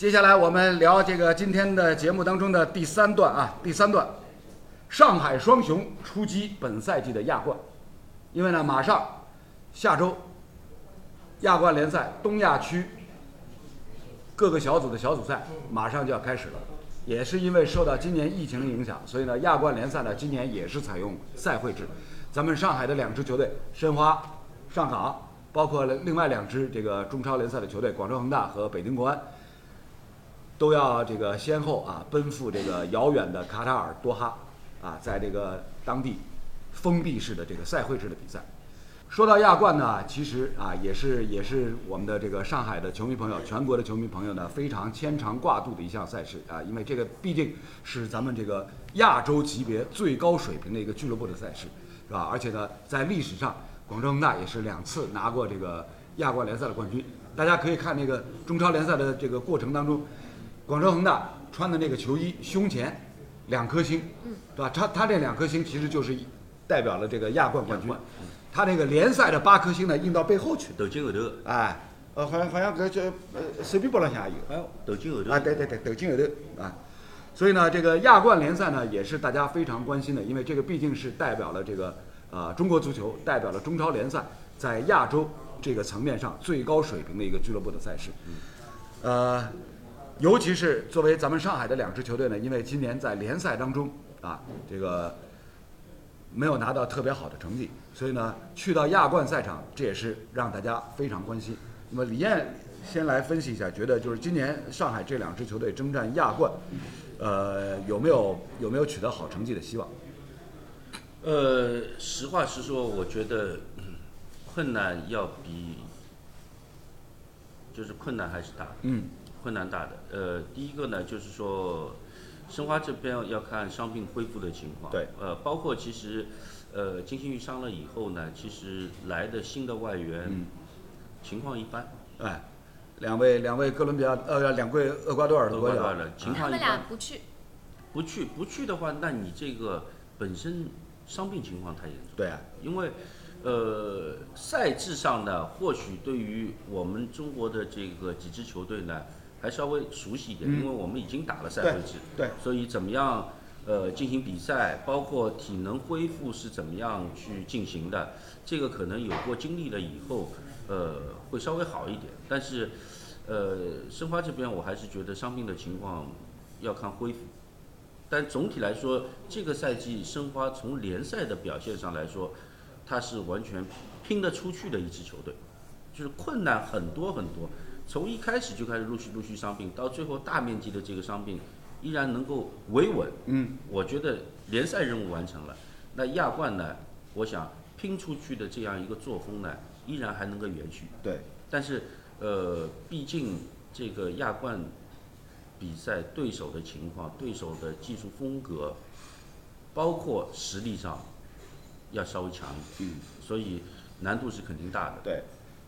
接下来我们聊这个今天的节目当中的第三段啊，第三段，上海双雄出击本赛季的亚冠，因为呢，马上下周亚冠联赛东亚区各个小组的小组赛马上就要开始了，也是因为受到今年疫情的影响，所以呢，亚冠联赛呢今年也是采用赛会制。咱们上海的两支球队申花、上港，包括了另外两支这个中超联赛的球队广州恒大和北京国安，都要这个先后啊奔赴这个遥远的卡塔尔多哈啊，在这个当地封闭式的这个赛会制的比赛。说到亚冠呢，其实啊也是也是我们的这个上海的球迷朋友、全国的球迷朋友呢非常牵肠挂肚的一项赛事啊，因为这个毕竟是咱们这个亚洲级别最高水平的一个俱乐部的赛事，是吧？而且呢，在历史上，广州恒大也是两次拿过这个亚冠联赛的冠军。大家可以看那个中超联赛的这个过程当中，广州恒大穿的那个球衣胸前两颗星，嗯对吧？他他这两颗星其实就是代表了这个亚冠冠军。他那个联赛的八颗星呢，印到背后去。头巾后头，哎，呃，好像好像搿叫呃手臂包浪向也有。哎，头巾后头啊，对对对，头巾后头啊。所以呢，这个亚冠联赛呢，也是大家非常关心的，因为这个毕竟是代表了这个呃中国足球，代表了中超联赛在亚洲这个层面上最高水平的一个俱乐部的赛事。呃，尤其是作为咱们上海的两支球队呢，因为今年在联赛当中啊，这个没有拿到特别好的成绩，所以呢，去到亚冠赛场，这也是让大家非常关心。那么李艳先来分析一下，觉得就是今年上海这两支球队征战亚冠，呃，有没有有没有取得好成绩的希望？呃，实话实说，我觉得嗯困难要比，就是困难还是大，嗯，困难大的。呃，第一个呢，就是说，申花这边要看伤病恢复的情况，对，呃，包括其实，呃，金星玉伤了以后呢，其实来的新的外援嗯。情况一般，哎，两位两位哥伦比亚呃两位厄瓜多尔的厄瓜多尔的情他们况一般，俩不去，不去不去的话，那你这个本身伤病情况太严重。对啊，因为，呃，赛制上呢，或许对于我们中国的这个几支球队呢，还稍微熟悉一点，嗯因为我们已经打了赛对会制，对，所以怎么样，呃，进行比赛，包括体能恢复是怎么样去进行的，这个可能有过经历了以后，呃，会稍微好一点。但是，呃，申花这边我还是觉得伤病的情况要看恢复。但总体来说，这个赛季申花从联赛的表现上来说，它是完全拼得出去的一支球队，就是困难很多很多，从一开始就开始陆续陆续伤病，到最后大面积的这个伤病依然能够维稳。嗯，我觉得联赛任务完成了，那亚冠呢，我想拼出去的这样一个作风呢，依然还能够延续。对，但是呃，毕竟这个亚冠比赛对手的情况、对手的技术风格，包括实力上要稍微强一点，嗯，所以难度是肯定大的。对，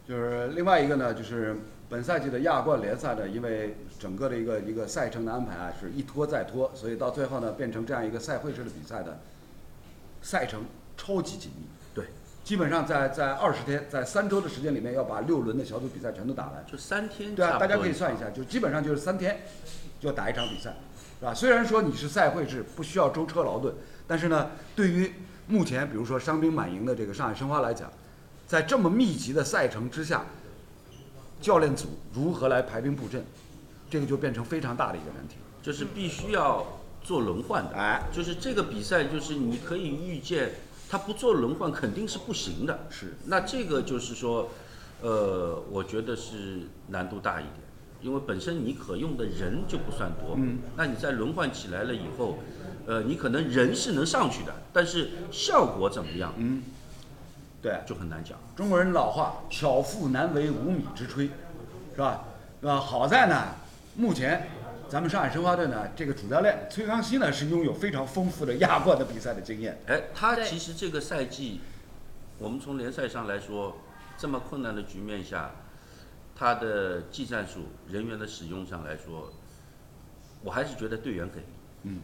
就是另外一个呢，就是本赛季的亚冠联赛呢，因为整个的一个一个赛程的安排啊，是一拖再拖，所以到最后呢，变成这样一个赛会制的比赛的赛程超级紧密。对，基本上在在二十天，在三周的时间里面，要把六轮的小组比赛全都打完。就三天对啊，大家可以算一下，就基本上就是三天就打一场比赛，是吧？虽然说你是赛会制，不需要舟车劳顿，但是呢，对于目前比如说伤兵满营的这个上海申花来讲，在这么密集的赛程之下，教练组如何来排兵布阵，这个就变成非常大的一个难题。就是必须要做轮换的。哎，就是这个比赛，就是你可以预见，他不做轮换肯定是不行的。是，那这个就是说，呃，我觉得是难度大一点，因为本身你可用的人就不算多。嗯。那你在轮换起来了以后，呃，你可能人是能上去的，但是效果怎么样嗯，对，就很难讲。中国人老话“巧妇难为无米之炊”，是吧？啊，好在呢，目前咱们上海申花队呢，这个主教练崔康熙呢是拥有非常丰富的亚冠的比赛的经验。哎，他其实这个赛季，我们从联赛上来说，这么困难的局面下，他的技战术、人员的使用上来说，我还是觉得队员给力。嗯，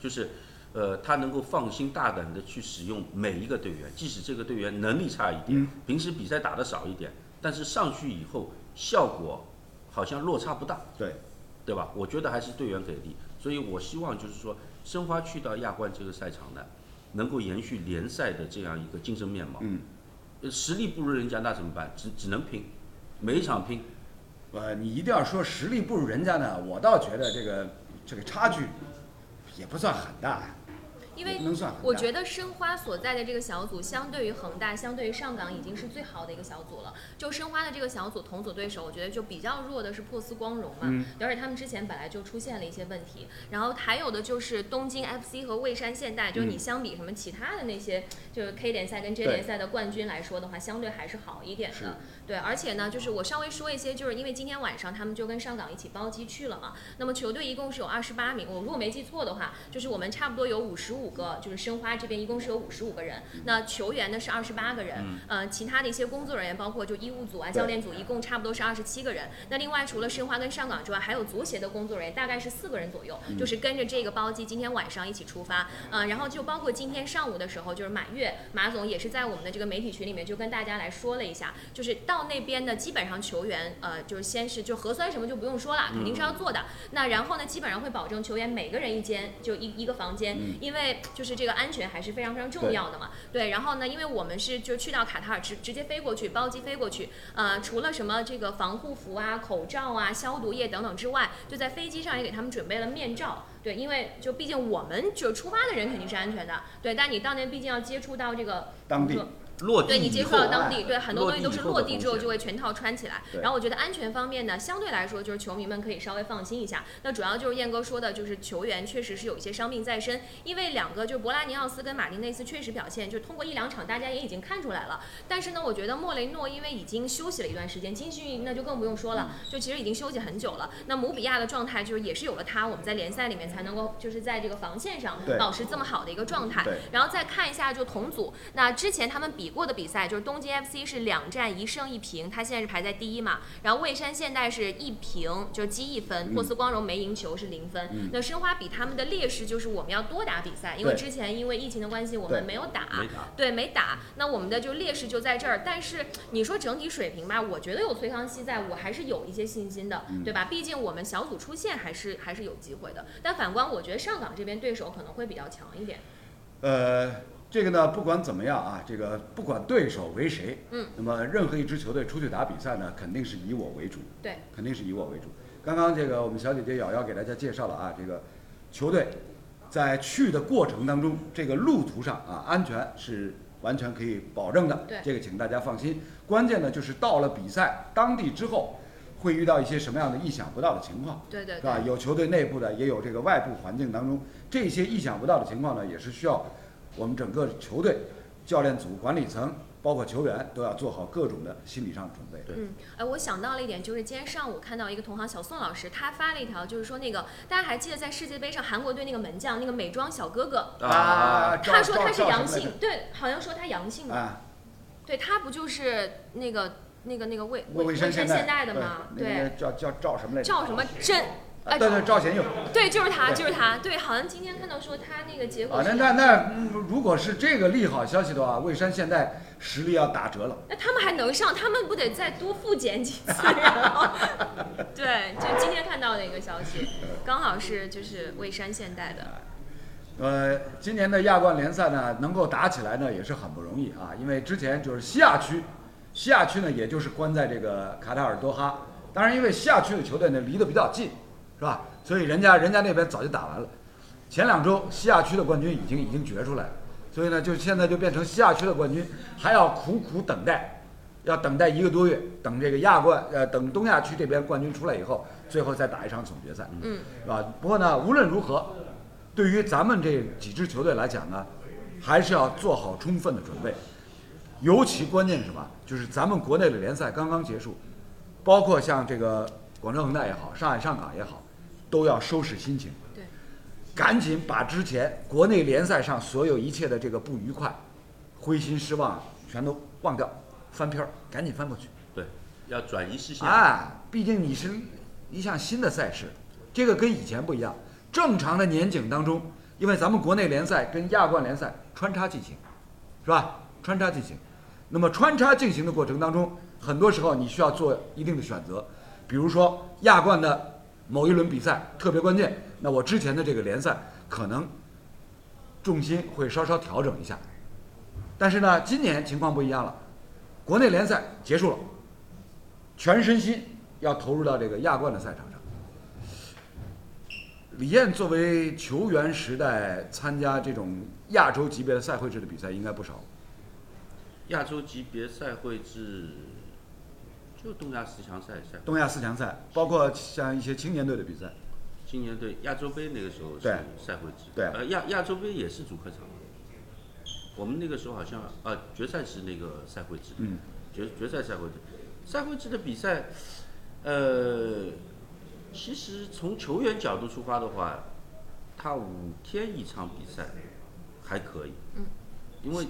就是，呃，他能够放心大胆的去使用每一个队员，即使这个队员能力差一点，嗯平时比赛打的少一点，但是上去以后效果好像落差不大。对，对吧？我觉得还是队员给力，所以我希望就是说申花去到亚冠这个赛场呢，能够延续联赛的这样一个精神面貌。嗯，呃实力不如人家那怎么办？只只能拼，每一场拼。呃，你一定要说实力不如人家呢，我倒觉得这个这个差距也不算很大，因为。我觉得申花所在的这个小组，相对于恒大，相对于上港，已经是最好的一个小组了。就申花的这个小组同组对手，我觉得就比较弱的是珀斯光荣嘛，嗯而且他们之前本来就出现了一些问题。然后还有的就是东京 FC 和蔚山现代，就是你相比什么其他的那些，就是 K 联赛跟 J 联赛的冠军来说的话，相对还是好一点的。对，而且呢，就是我稍微说一些，就是因为今天晚上他们就跟上港一起包机去了嘛。那么球队一共是有二十八名，我如果没记错的话，就是我们差不多有五十五个，就是申花这边一共是有五十五个人。那球员呢是二十八个人，呃，其他的一些工作人员，包括就医务组啊、教练组，一共差不多是二十七个人。那另外除了申花跟上港之外，还有足协的工作人员，大概是四个人左右，就是跟着这个包机今天晚上一起出发。呃，然后就包括今天上午的时候，就是马跃马总也是在我们的这个媒体群里面就跟大家来说了一下，就是到那边呢，基本上球员呃就是先是就核酸什么就不用说了，肯定是要做的。那然后呢，基本上会保证球员每个人一间就一一个房间，因为就是这个安全还是非常非常重要的嘛。对，然后呢，因为我们是就去到卡塔尔直直接飞过去，包机飞过去，呃，除了什么这个防护服啊、口罩啊、消毒液等等之外，就在飞机上也给他们准备了面罩。对，因为就毕竟我们就出发的人肯定是安全的，对，但你到那毕竟要接触到这个当地落地对你接触到当地，对很多东西都是落落地之后就会全套穿起来。然后我觉得安全方面呢，相对来说就是球迷们可以稍微放心一下。那主要就是燕哥说的，就是球员确实是有一些伤病在身，因为两个就是博拉尼奥斯跟马丁内斯确实表现，就是通过一两场大家也已经看出来了。但是呢，我觉得莫雷诺因为已经休息了一段时间，金训那就更不用说了，就其实已经休息很久了。那姆比亚的状态就是也是有了他，我们在联赛里面才能够就是在这个防线上保持这么好的一个状态。然后再看一下就同组，那之前他们比过的比赛就是东京 FC 是两战一胜一平，他现在是排在第一嘛。然后蔚山现代是一平，就是积一分，珀斯光荣没赢球是零分。嗯那申花比他们的劣势就是我们要多打比赛，因为之前因为疫情的关系我们没有打。对，没打，那我们的就劣势就在这儿。但是你说整体水平吧，我觉得有崔康熙在，我还是有一些信心的，嗯对吧？毕竟我们小组出线还是还是有机会的。但反观，我觉得上港这边对手可能会比较强一点。呃，这个呢，不管怎么样啊，这个不管对手为谁，嗯，那么任何一支球队出去打比赛呢，肯定是以我为主，对，肯定是以我为主。刚刚这个我们小姐姐瑶瑶给大家介绍了啊，这个球队在去的过程当中，这个路途上啊，安全是完全可以保证的，对这个请大家放心。关键呢，就是到了比赛当地之后，会遇到一些什么样的意想不到的情况。对对是吧？有球队内部的，也有这个外部环境当中，这些意想不到的情况呢，也是需要我们整个球队、教练组、管理层，包括球员都要做好各种的心理上的准备。嗯，哎，我想到了一点，就是今天上午看到一个同行小宋老师，他发了一条，就是说那个大家还记得在世界杯上韩国队那个门将那个美妆小哥哥，啊，他说他是阳性对，好像说他阳性的，啊，对他不就是那个那个那个魏魏山山现代的吗？对，那个叫叫赵什么来着？赵什么真？啊？对对，赵贤佑。对，就是他，就是他。对，好像今天看到说他那个结果啊，那是那那，嗯如果是这个利好消息的话，蔚山现在实力要打折了。那他们还能上，他们不得再多复检几次？然后，对，就今天看到的一个消息，刚好是就是蔚山现代的，呃，今年的亚冠联赛呢，能够打起来呢，也是很不容易啊。因为之前就是西亚区，西亚区呢，也就是关在这个卡塔尔多哈。当然，因为西亚区的球队呢离得比较近，是吧？所以人家人家那边早就打完了。前两周西亚区的冠军已经已经决出来了，所以呢，就现在就变成西亚区的冠军还要苦苦等待，要等待一个多月，等这个亚冠呃等东亚区这边冠军出来以后，最后再打一场总决赛。嗯，是吧？不过呢，无论如何，对于咱们这几支球队来讲呢，还是要做好充分的准备。尤其关键是什么？就是咱们国内的联赛刚刚结束，包括像这个广州恒大也好，上海上港也好，都要收拾心情，对，赶紧把之前国内联赛上所有一切的这个不愉快、灰心失望全都忘掉，翻篇儿，赶紧翻过去。对，要转移视线。啊，毕竟你是一项新的赛事，这个跟以前不一样。正常的年景当中，因为咱们国内联赛跟亚冠联赛穿插进行，是吧？穿插进行。那么穿插进行的过程当中，很多时候你需要做一定的选择，比如说亚冠的某一轮比赛特别关键，那我之前的这个联赛可能重心会稍稍调整一下。但是呢，今年情况不一样了，国内联赛结束了，全身心要投入到这个亚冠的赛场上。李艳作为球员时代参加这种亚洲级别的赛会制的比赛应该不少。亚洲级别赛会制，就东亚四强赛赛。东亚四强赛，包括像一些青年队的比赛。青年队亚洲杯那个时候是赛会制，对呃亚亚洲杯也是主客场。我们那个时候好像呃决赛是那个赛会制，嗯，决决赛赛会制，赛会制的比赛，呃，其实从球员角度出发的话，他五天一场比赛还可以，嗯，因为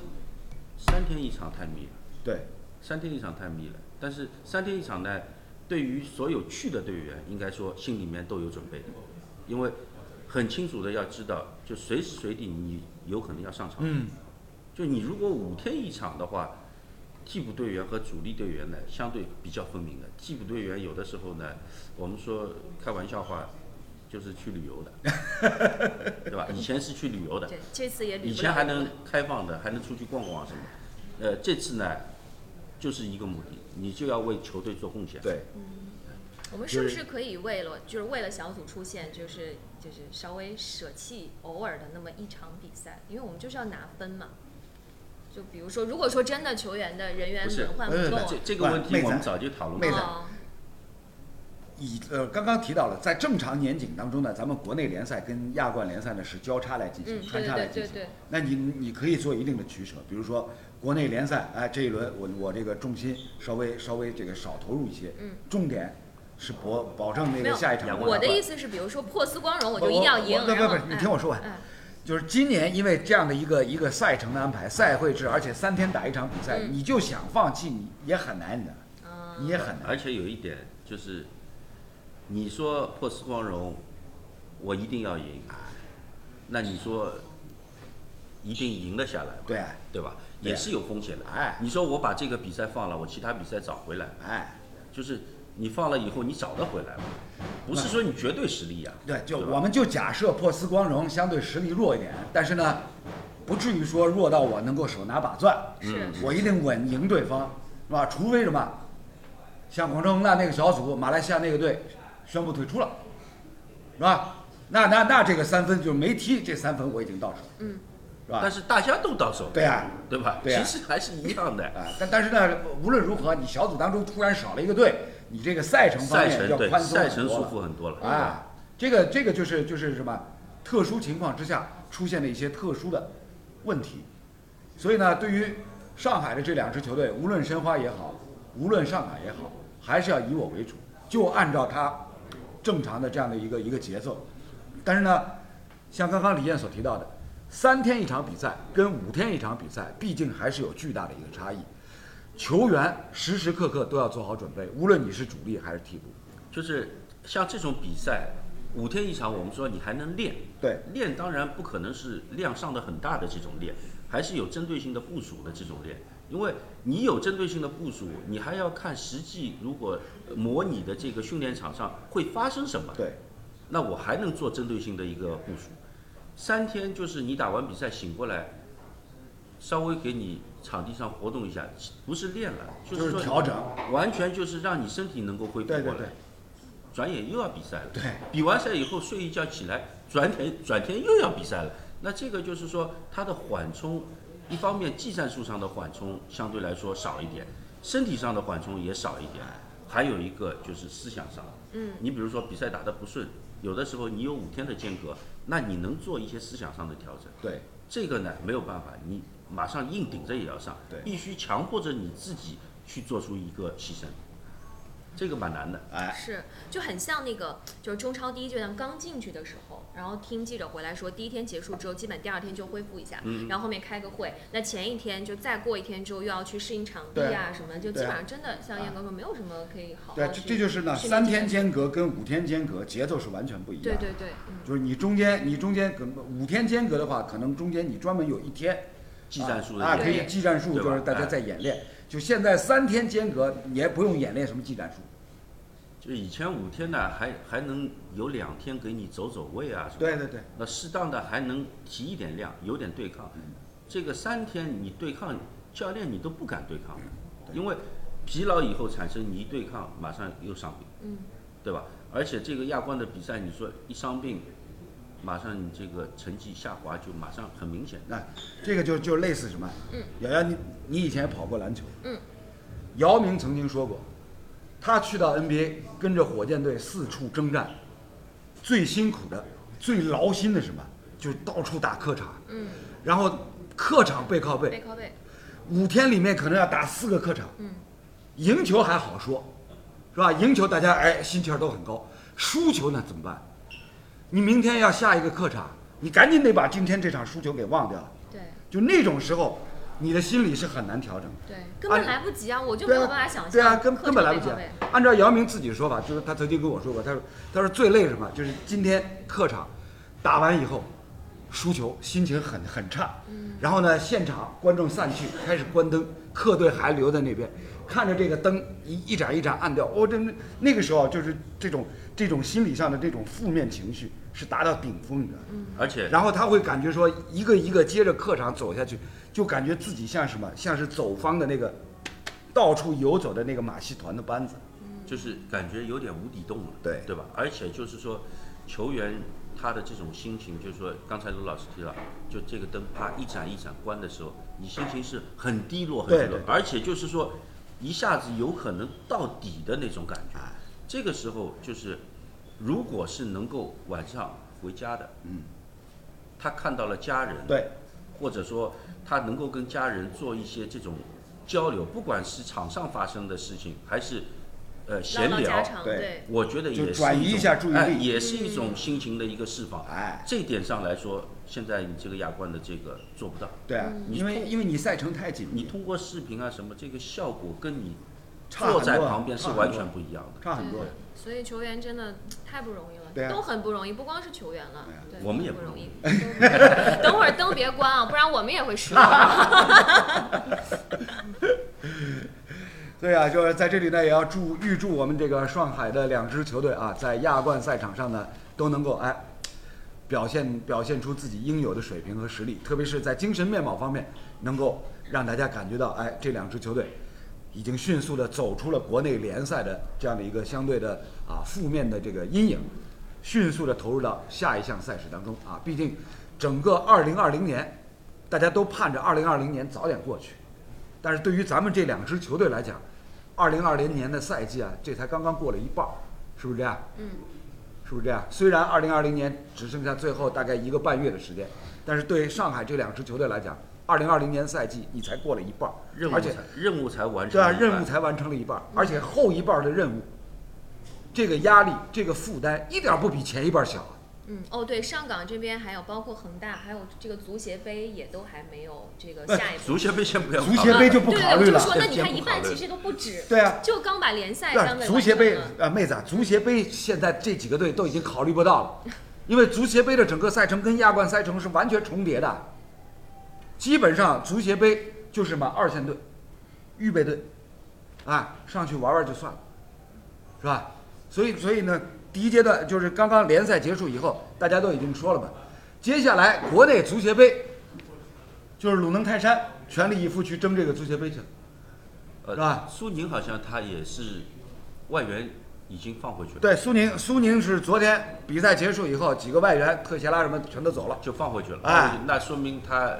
三天一场太密了。对，三天一场太密了，但是三天一场呢，对于所有去的队员，应该说心里面都有准备的，因为很清楚的要知道，就随时随地你有可能要上场。嗯，就你如果五天一场的话，替补队员和主力队员呢，相对比较分明的。替补队员有的时候呢，我们说开玩笑话，就是去旅游的，对吧？以前是去旅游的，这次也捋以不了了前还能开放的，还能出去逛逛什么。呃，这次呢，就是一个目的，你就要为球队做贡献。对，嗯我们是不是可以为了就是为了小组出线，就是就是稍微舍弃偶尔的那么一场比赛，因为我们就是要拿分嘛。就比如说，如果说真的球员的人员轮换不呃够，这这个问题妹子我们早就讨论过妹子了。哦，以呃刚刚提到了，在正常年景当中呢，咱们国内联赛跟亚冠联赛呢是交叉来进行，嗯，穿插来进行。对对对对，那你你可以做一定的取舍，比如说国内联赛，哎，这一轮我我这个重心稍微稍微这个少投入一些，嗯，重点是保保证那个下一场我我的意思是，比如说破丝光荣，我就一定要赢，不不不，你听我说完。哎就是今年因为这样的一个一个赛程的安排，赛会制，而且三天打一场比赛，嗯你就想放弃，你也很难的，嗯你也很难。而且有一点就是，你说破丝光荣，我一定要赢，那你说一定赢得下来吗？对，对吧？对也是有风险的。哎你说我把这个比赛放了，我其他比赛找回来，哎，就是你放了以后你找得回来吗？不是说你绝对实力呀、对，就我们就假设珀斯光荣相对实力弱一点，但是呢，不至于说弱到我能够手拿把钻，是嗯我一定稳赢对方，是吧？除非什么，像广州恒大那个小组，马来西亚那个队宣布退出了，是吧？那那那这个三分就是没踢，这三分我已经到手，嗯，是吧？但是大家都到手，对啊，对吧？对啊其实还是一样的。啊，但但是呢，无论如何，你小组当中突然少了一个队，你这个赛程方面赛程对要宽松赛程舒很多了服很多了。啊，这个这个就是就是什么，特殊情况之下出现的一些特殊的问题，所以呢，对于上海的这两支球队，无论申花也好，无论上海也好，还是要以我为主，就按照他正常的这样的一个一个节奏。但是呢，像刚刚李艳所提到的，三天一场比赛跟五天一场比赛，毕竟还是有巨大的一个差异。球员时时刻刻都要做好准备，无论你是主力还是替补。就是像这种比赛，五天一场，我们说你还能练，对，练当然不可能是量上的很大的这种练，还是有针对性的部署的这种练。因为你有针对性的部署，你还要看实际如果模拟的这个训练场上会发生什么。对，那我还能做针对性的一个部署。三天就是你打完比赛醒过来，稍微给你场地上活动一下，不是练了，就是说调整。完全就是让你身体能够恢复过来。对对对转眼又要比赛了。对，比完赛以后睡一觉起来，转天转天又要比赛了。那这个就是说，它的缓冲，一方面技战术上的缓冲相对来说少一点，身体上的缓冲也少一点，还有一个就是思想上。嗯，你比如说比赛打得不顺，有的时候你有五天的间隔，那你能做一些思想上的调整。对，这个呢没有办法，你马上硬顶着也要上，对必须强迫着你自己去做出一个牺牲，这个蛮难的。哎，是，就很像那个，就是中超第一阶段刚进去的时候，然后听记者回来说，第一天结束之后，基本第二天就恢复一下，嗯然后后面开个会，那前一天就再过一天之后又要去适应场地啊什么，就基本上真的像燕哥说，没有什么可以好好对，这这就是呢，三天间隔跟五天间隔节奏是完全不一样。对对对，嗯，就是你中间你中间可能五天间隔的话，可能中间你专门有一天技战术的啊，可以技战术，就是大家哎在演练。就现在三天间隔，你也不用演练什么技战术，就以前五天呢，还还能有两天给你走走位啊，是吧？对对对，那适当的还能提一点量，有点对抗。这个三天你对抗，教练你都不敢对抗的，因为疲劳以后产生你一对抗，马上又伤病，嗯，对吧？而且这个亚冠的比赛，你说一伤病，马上你这个成绩下滑就马上很明显。那这个就就类似什么？嗯，瑶瑶，你你以前也跑过篮球，嗯，姚明曾经说过，他去到 NBA 跟着火箭队四处征战，最辛苦的、最劳心的什么？就是到处打客场，嗯，然后客场背靠背背，靠背，五天里面可能要打四个客场，嗯，赢球还好说，是吧？赢球大家哎心气儿都很高，输球呢怎么办？你明天要下一个客场，你赶紧得把今天这场输球给忘掉。对就那种时候，你的心理是很难调整的。对，根本来不及啊，我就没有办法想象。对啊，根根本来不及啊。按照姚明自己的说法，就是他曾经跟我说过，他说他说最累什么？就是今天客场打完以后输球，心情很很差。嗯然后呢，现场观众散去，开始关灯，客队还留在那边，看着这个灯一一盏一盏暗掉。哦，真的那个时候就是这种这种心理上的这种负面情绪是达到顶峰，你知道吗？而且然后他会感觉说，一个一个接着客场走下去，就感觉自己像什么，像是走方的那个到处游走的那个马戏团的班子。就是感觉有点无底洞了，对对吧？而且就是说，球员他的这种心情，就是说，刚才卢老师提到，就这个灯啪一盏一盏关的时候，你心情是很低落，很低落对对，而且就是说，一下子有可能到底的那种感觉。哎这个时候就是，如果是能够晚上回家的，嗯，他看到了家人，对，或者说他能够跟家人做一些这种交流，不管是场上发生的事情，还是呃闲聊对对，我觉得也是转移种一下注意力哎也是一种心情的一个释放。哎，这一点上来说，现在你这个亚冠的这个做不到。对啊，嗯因为因为你赛程太紧密，你通过视频啊什么，这个效果跟你坐在旁边是完全不一样的。差很多对。所以球员真的太不容易了，对啊都很不容易，不光是球员了，对，我们也不容易不容易。等会儿灯别关啊，不然我们也会失望。对啊，就是在这里呢，也要祝预祝我们这个上海的两支球队啊，在亚冠赛场上呢都能够哎表现表现出自己应有的水平和实力，特别是在精神面貌方面，能够让大家感觉到哎这两支球队已经迅速的走出了国内联赛的这样的一个相对的啊负面的这个阴影，迅速的投入到下一项赛事当中啊。毕竟整个2020年，大家都盼着2020年早点过去。但是对于咱们这两支球队来讲，二零二零年的赛季啊，这才刚刚过了一半儿，是不是这样？嗯，是不是这样？虽然二零二零年只剩下最后大概一个半月的时间，但是对上海这两支球队来讲，二零二零年赛季你才过了一半儿，而且任务才任务才完成对啊。任务才完成了一半儿，而且后一半儿的任务，这个压力、这个负担一点儿不比前一半儿小啊。嗯，哦，对，上港这边还有包括恒大，还有这个足协杯也都还没有这个下一步。足协杯先不要考足，协杯就不对考虑了对我就说，那你看一半其实都不止，对啊，就刚把联赛对刚，给足协杯啊，妹子啊，足协杯现在这几个队都已经考虑不到了，因为足协杯的整个赛程跟亚冠赛程是完全重叠的，基本上足协杯就是什么二线队、预备队，啊，上去玩玩就算了，是吧？所以，所以呢，第一阶段就是刚刚联赛结束以后，大家都已经说了嘛，接下来国内足协杯就是鲁能泰山全力以赴去争这个足协杯去了。呃是吧苏宁好像他也是外援已经放回去了，对，苏宁，苏宁是昨天比赛结束以后，几个外援特谢拉什么全都走了。就放回去了。哎那说明他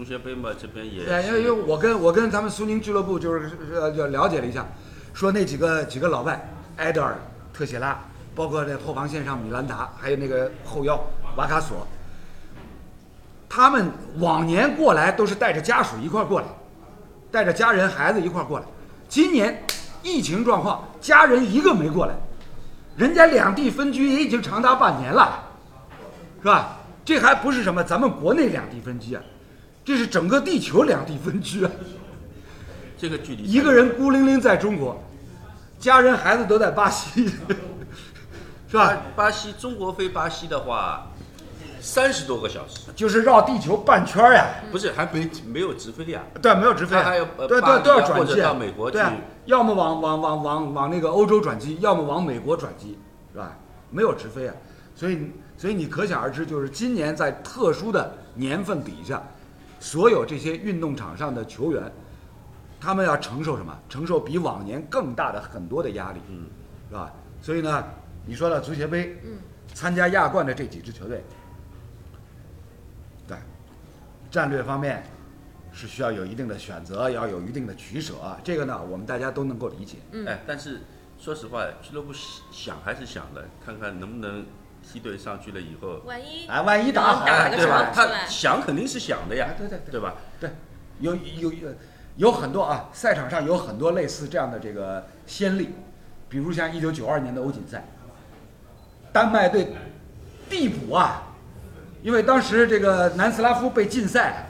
足协杯嘛这边也对，因为因为我跟我跟咱们苏宁俱乐部就是呃就了解了一下，说那几个几个老外，埃德尔、特谢拉，包括那后防线上米兰达，还有那个后腰瓦卡索，他们往年过来都是带着家属一块过来，带着家人孩子一块过来。今年疫情状况，家人一个没过来，人家两地分居也已经长达半年了，是吧？这还不是什么咱们国内两地分居啊，这是整个地球两地分居啊！这个距离一个人孤零零在中国，家人孩子都在巴西，是吧？巴巴西中国飞巴西的话，三十多个小时，就是绕地球半圈儿呀。不是还没没有直飞呀？对，没有直飞，他还要呃对巴黎对都要啊或者转机，到美国对啊去要么往往往往往那个欧洲转机，要么往美国转机，是吧？没有直飞啊，所以所以你可想而知，就是今年在特殊的年份底下，所有这些运动场上的球员，他们要承受什么？承受比往年更大的很多的压力，嗯，是吧？所以呢，你说了足协杯，嗯，参加亚冠的这几支球队，对，战略方面是需要有一定的选择，要有一定的取舍，这个呢，我们大家都能够理解。嗯哎，但是说实话，俱乐部想还是想的，看看能不能梯队上去了以后，万一啊，万一打好了，对吧？他想肯定是想的呀哎，对对对对吧？对，有有有有很多啊，赛场上有很多类似这样的这个先例，比如像一九九二年的欧锦赛，丹麦队递补啊，因为当时这个南斯拉夫被禁赛，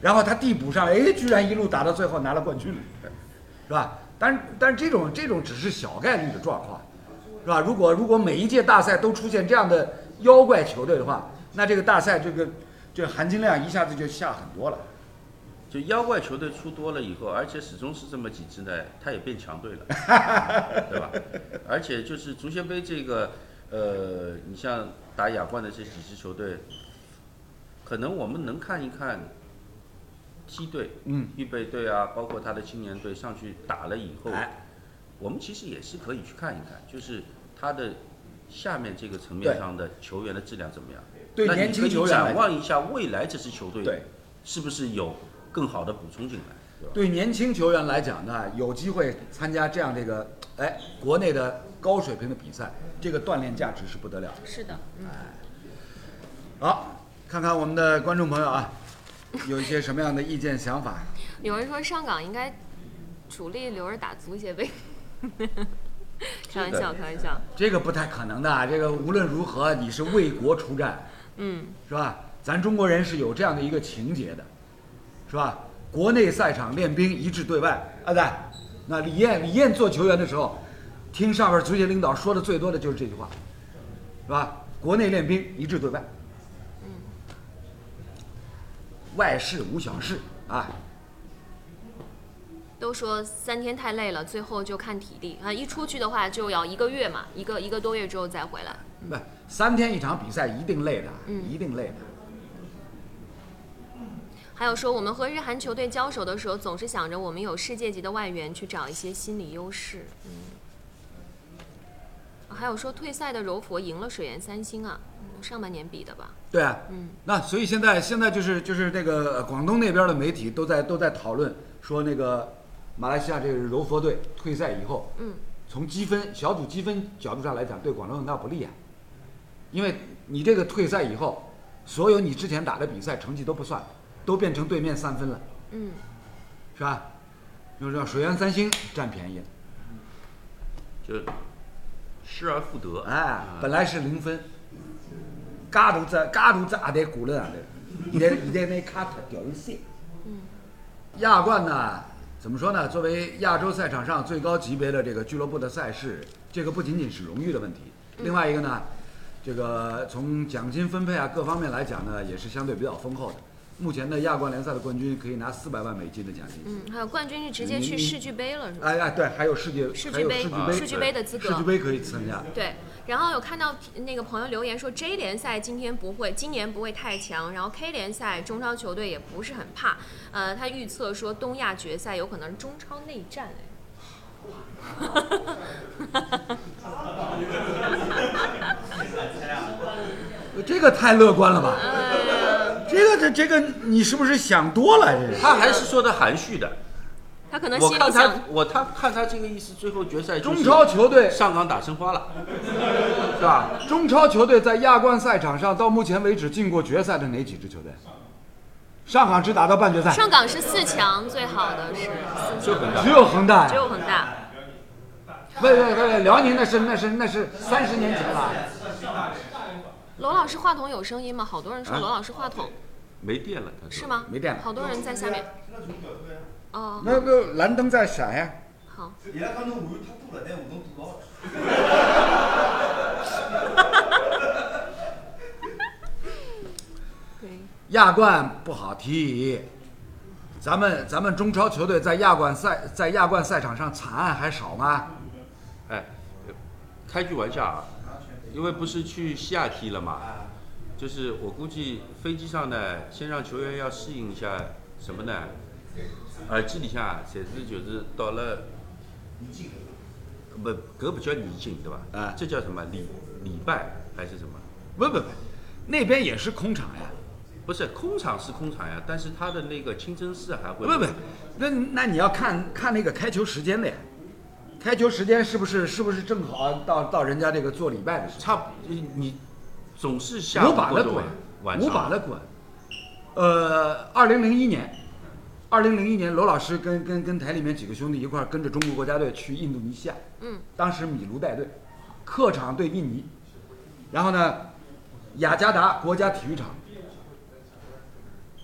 然后他递补上来，哎，居然一路打到最后拿了冠军，是吧？但但这种这种只是小概率的状况，是吧？如果如果每一届大赛都出现这样的妖怪球队的话，那这个大赛这个这含金量一下子就下很多了。就妖怪球队出多了以后，而且始终是这么几支呢，它也变强队了，对吧？而且就是足协杯这个，呃，你像打亚冠的这几支球队，可能我们能看一看梯队、嗯，预备队啊，包括他的青年队上去打了以后，哎，我们其实也是可以去看一看，就是他的下面这个层面上的球员的质量怎么样。对年轻那你可以球员展望一下未来这支球队对是不是有更好的补充进来，对年轻球员来讲呢，有机会参加这样这个哎国内的高水平的比赛，这个锻炼价值是不得了。是的，嗯，好，看看我们的观众朋友啊，有一些什么样的意见想法？有人说上港应该主力留着打足协杯，开玩笑，开玩笑，这个不太可能的，这个无论如何你是为国出战，嗯，是吧？咱中国人是有这样的一个情节的，是吧？国内赛场练兵一致对外，啊对，那李艳李艳做球员的时候，听上边足协领导说的最多的就是这句话，是吧？国内练兵一致对外，嗯。外事无小事啊，都说三天太累了，最后就看体力啊，一出去的话就要一个月嘛，一个一个多月之后再回来。不，三天一场比赛一定累的，嗯一定累的。还有说，我们和日韩球队交手的时候，总是想着我们有世界级的外援去找一些心理优势。嗯，啊还有说退赛的柔佛赢了水原三星啊，嗯上半年比的吧？对啊，嗯，那所以现在现在就是就是那个呃广东那边的媒体都在都在讨论说那个马来西亚这个柔佛队退赛以后，嗯，从积分小组积分角度上来讲，对广州恒大不利啊，因为你这个退赛以后，所有你之前打的比赛成绩都不算，都变成对面三分了，嗯，是吧？就是让水源三星占便宜了，就失而复得。哎啊，本来是零分，嘎都在嘎都在阿呆鼓了啊！现在现在那卡特掉一线。亚冠呢，怎么说呢？作为亚洲赛场上最高级别的这个俱乐部的赛事，这个不仅仅是荣誉的问题，另外一个呢，这个从奖金分配啊各方面来讲呢，也是相对比较丰厚的。目前的亚冠联赛的冠军可以拿四百万美金的奖金。嗯，还有冠军是直接去世俱杯了，是吧？哎哎，对，还有世界，还有世俱杯世俱杯，世俱杯的资格世俱杯可以参加。对，然后有看到那个朋友留言说 J 联赛今天不会，今年不会太强，然后 K 联赛中超球队也不是很怕，呃，他预测说东亚决赛有可能是中超内战 这个太乐观了吧？哎，这个这这个你是不是想多了？这是。他还是说的含蓄的。他可能我看心里想他，，我他看他这个意思，最后决赛就是中超球队上港打申花了，是吧？中超球队在亚冠赛场上到目前为止进过决赛的哪几支球队？上港只打到半决赛，上港是四强，最好的是四就很大只。有恒大只。有恒大。喂喂喂，辽宁那是那是那是三十年前了。罗老师话筒有声音吗？好多人说啊罗老师话筒没电了，他说是？吗？没电了好多人在下面。哦，那个蓝灯在闪呀。好。伊拉讲侬碗太多了，拿碗侬堵牢了。亚冠不好踢，咱们咱们中超球队在亚冠赛在亚冠赛场上惨案还少吗？哎，开句玩笑啊，因为不是去西亚踢了嘛，就是我估计飞机上呢，先让球员要适应一下什么呢？耳机里向啊，侪是就是到了，不，搿不叫礼敬对吧？啊这叫什么礼礼拜还是什么？不不不，那边也是空场呀。不是空场是空场呀，但是他的那个清真寺还会不不，那那你要看看那个开球时间的呀，开球时间是不是是不是正好到到人家这个做礼拜的时候？差不你你总是下无午把的滚晚，晚无上把的滚。呃，二零零一年，二零零一年，罗老师跟跟跟台里面几个兄弟一块儿跟着中国国家队去印度尼西亚，嗯，当时米卢带队，客场对印尼，然后呢，雅加达国家体育场，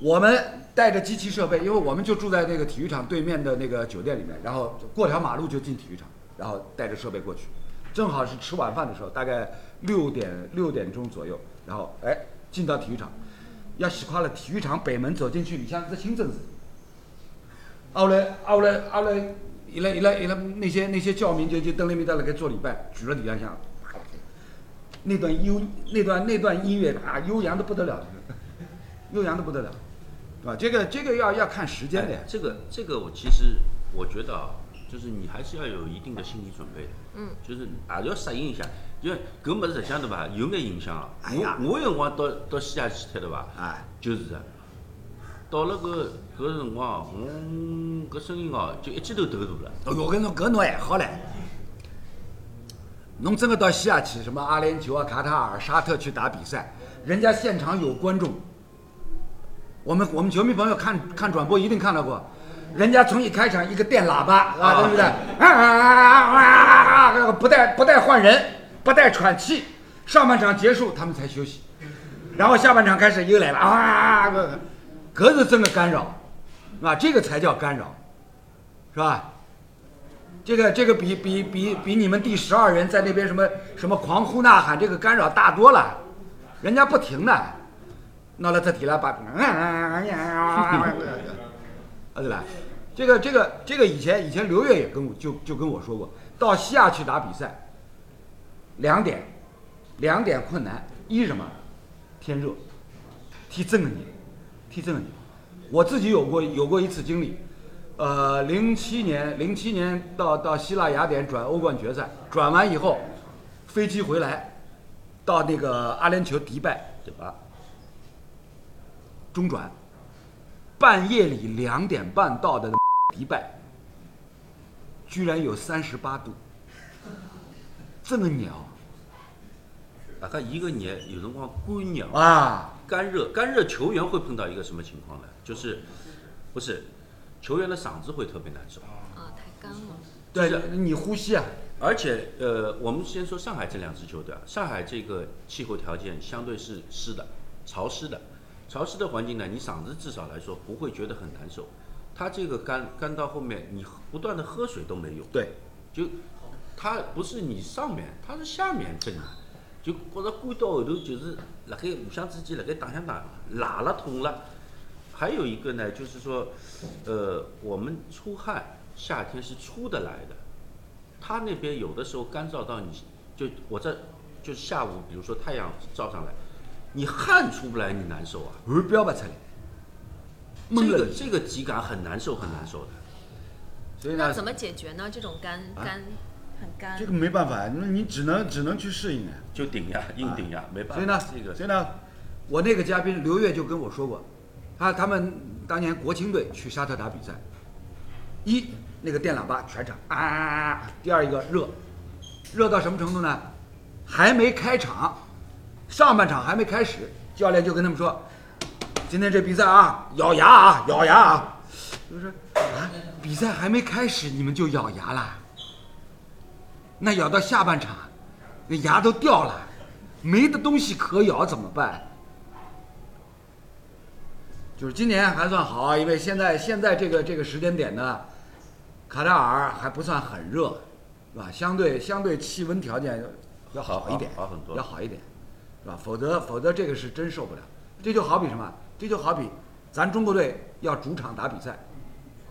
我们带着机器设备，因为我们就住在那个体育场对面的那个酒店里面，然后过条马路就进体育场，然后带着设备过去，正好是吃晚饭的时候，大概六点六点钟左右，然后哎进到体育场，要洗垮了体育场北门走进去，你像是清真寺。后来后来后来，伊拉伊拉伊拉那些那些教民就就登那边在那给做礼拜，举了礼拜像，那段悠那段那段音乐啊，悠扬的不得了，悠扬的不得了，是吧？这个这个要要看时间的。这个这个我其实我觉得啊，就是你还是要有一定的心理准备的。嗯，就是还是要适应一下，因为搿物事实际上对伐，有眼影响啊。哎呀我我有辰光到到西亚去踢对伐？哎，就是的。到了搿搿辰光，我搿声音哦，就一记头抖大了。哎呦，跟侬搿侬还好唻。侬真个到西亚去，什么阿联酋啊、卡塔尔、沙特去打比赛，人家现场有观众。我们我们球迷朋友看看转播一定看到过，人家从一开场一个电喇叭啊，对不对？啊啊啊啊啊！不带不带换人，不带喘气，上半场结束他们才休息，然后下半场开始又来了啊！搿搿是真的干扰，啊，这个才叫干扰，是吧？这个这个比比比比你们第十二人在那边什么什么狂呼呐喊，这个干扰大多了，人家不停的，闹了这体了把，啊对吧？这个这个这个以前以前刘越也跟我就就跟我说过，到西亚去打比赛，两点，两点困难，一什么？天热，天真的热，天真的热。我自己有过有过一次经历，呃，零七年零七年到到希腊雅典转欧冠决赛，转完以后，飞机回来，到那个阿联酋迪拜对吧？中转，半夜里两点半到的迪拜，居然有三十八度，这么鸟大概一个年有辰光干热、啊！干热、干热，球员会碰到一个什么情况呢？就是不是球员的嗓子会特别难受。啊，太干了。对，你呼吸啊，而且，呃，我们先说上海这两支球队啊，上海这个气候条件相对是湿的、潮湿的，潮湿的环境呢，你嗓子至少来说不会觉得很难受。它这个干干到后面，你不断的喝水都没用，对，就它不是你上面，它是下面震啊，就觉着干到后头就是辣盖互相之间辣盖打相打，拉了痛了。还有一个呢，就是说，呃，我们出汗，夏天是出得来的。他那边有的时候干燥到你，就我这就是下午，比如说太阳照上来，你汗出不来，你难受啊。汗飙不出来，这个。这个体感很难受，很难受的。所以呢，那怎么解决呢？这种干干很干这。个没办法，那你只能只能去适应啊。就顶呀，硬顶呀，没办法。所以呢，这个所以呢，我那个嘉宾刘越就跟我说过，他他们当年国青队去沙特打比赛，一那个电喇叭全场啊，第二一个热，热到什么程度呢？还没开场，上半场还没开始，教练就跟他们说，今天这比赛啊，咬牙啊，咬牙啊，就是啊，比赛还没开始你们就咬牙了，那咬到下半场，那牙都掉了，没的东西可咬怎么办？就是今年还算好，因为现在现在这个这个时间点呢，卡塔尔还不算很热，是吧？相对相对气温条件要好一点，好好很多要好一点，是吧？否则否则这个是真受不了。这就好比什么？这就好比咱中国队要主场打比赛，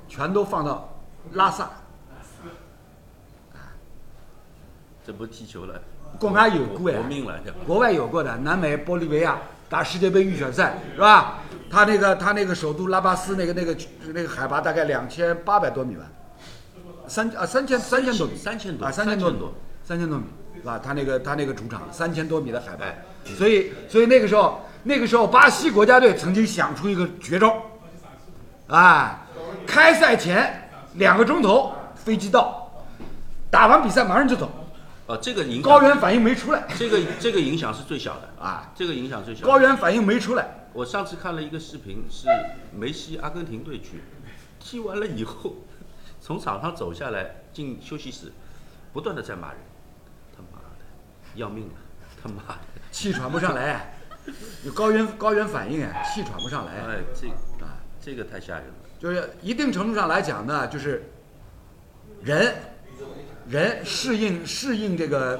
全都放到拉萨，这不踢球了，国外有过呀。活命了，国外有过的，南美玻利维亚打世界杯预选赛是吧？他那个他那个首都拉巴斯那个那个那个海拔大概两千八百多米吧，三啊三千三千多米，三千多啊三千多米。三千多。米是吧？他那个他那个主场三千多米的海拔，所以所以那个时候那个时候巴西国家队曾经想出一个绝招，啊，开赛前两个钟头飞机到，打完比赛马上就走，哦，这个影响高原反应没出来这个这个影响是最小的，啊，这个影响最小。高原反应没出来。我上次看了一个视频，是梅西阿根廷队去，踢完了以后，从场上走下来进休息室，不断的在骂人，他妈的，要命了，他妈的，气喘不上来，有高原高原反应啊，气喘不上来哎，这啊，这个太吓人了。就是一定程度上来讲呢，就是人人适应适应这个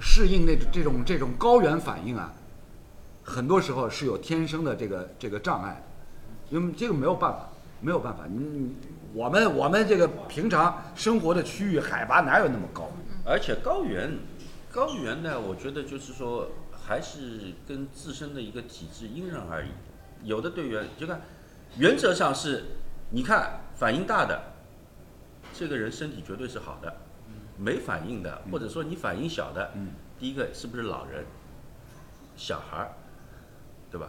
适应那这种这种高原反应啊，很多时候是有天生的这个这个障碍，因为这个没有办法，没有办法，你你我们我们这个平常生活的区域海拔哪有那么高？而且高原，高原呢，我觉得就是说，还是跟自身的一个体质因人而异。有的队员就看，原则上是，你看反应大的，这个人身体绝对是好的；没反应的，或者说你反应小的，嗯第一个是不是老人、小孩儿，对吧？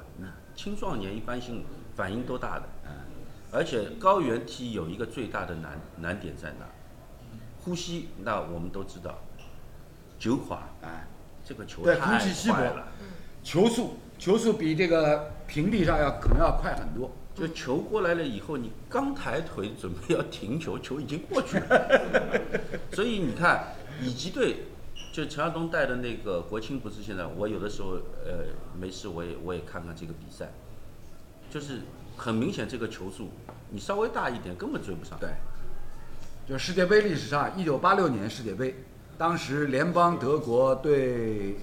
青壮年一般性反应都大的。而且高原踢有一个最大的难难点在哪？呼吸，那我们都知道，九垮，哎，这个球对太空气稀薄快了，球速球速比这个平地上要可能要快很多。就球过来了以后，你刚抬腿准备要停球，球已经过去了。所以你看，乙级队就陈耀东带的那个国青，不是现在我有的时候呃没事我也我也看看这个比赛，就是很明显这个球速，你稍微大一点根本追不上。对，就世界杯历史上，一九八六年世界杯，当时联邦德国对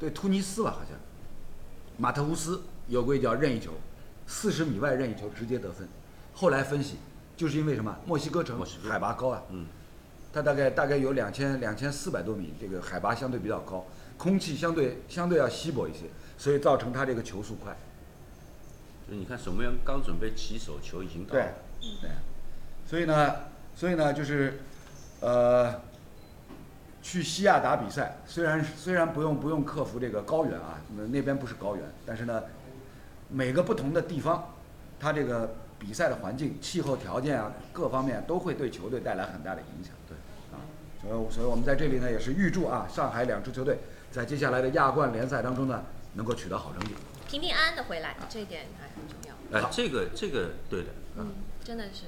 对突尼斯吧，好像马特乌斯有过一脚任意球，四十米外任意球直接得分。后来分析，就是因为什么？墨西哥城海拔高啊，嗯，它大概大概有两千两千四百多米，这个海拔相对比较高，空气相对相对要稀薄一些，所以造成它这个球速快。就你看守门员刚准备起手，球已经到对了。，对，所以呢，所以呢，就是，呃，去西亚打比赛，虽然虽然不用不用克服这个高原啊，那那边不是高原，但是呢，每个不同的地方它这个比赛的环境气候条件啊各方面都会对球队带来很大的影响。对。啊所以所以我们在这里呢也是预祝啊上海两支球队在接下来的亚冠联赛当中呢能够取得好成绩。平平安安的回来这一点还很重要。哎这个这个对的嗯真的是。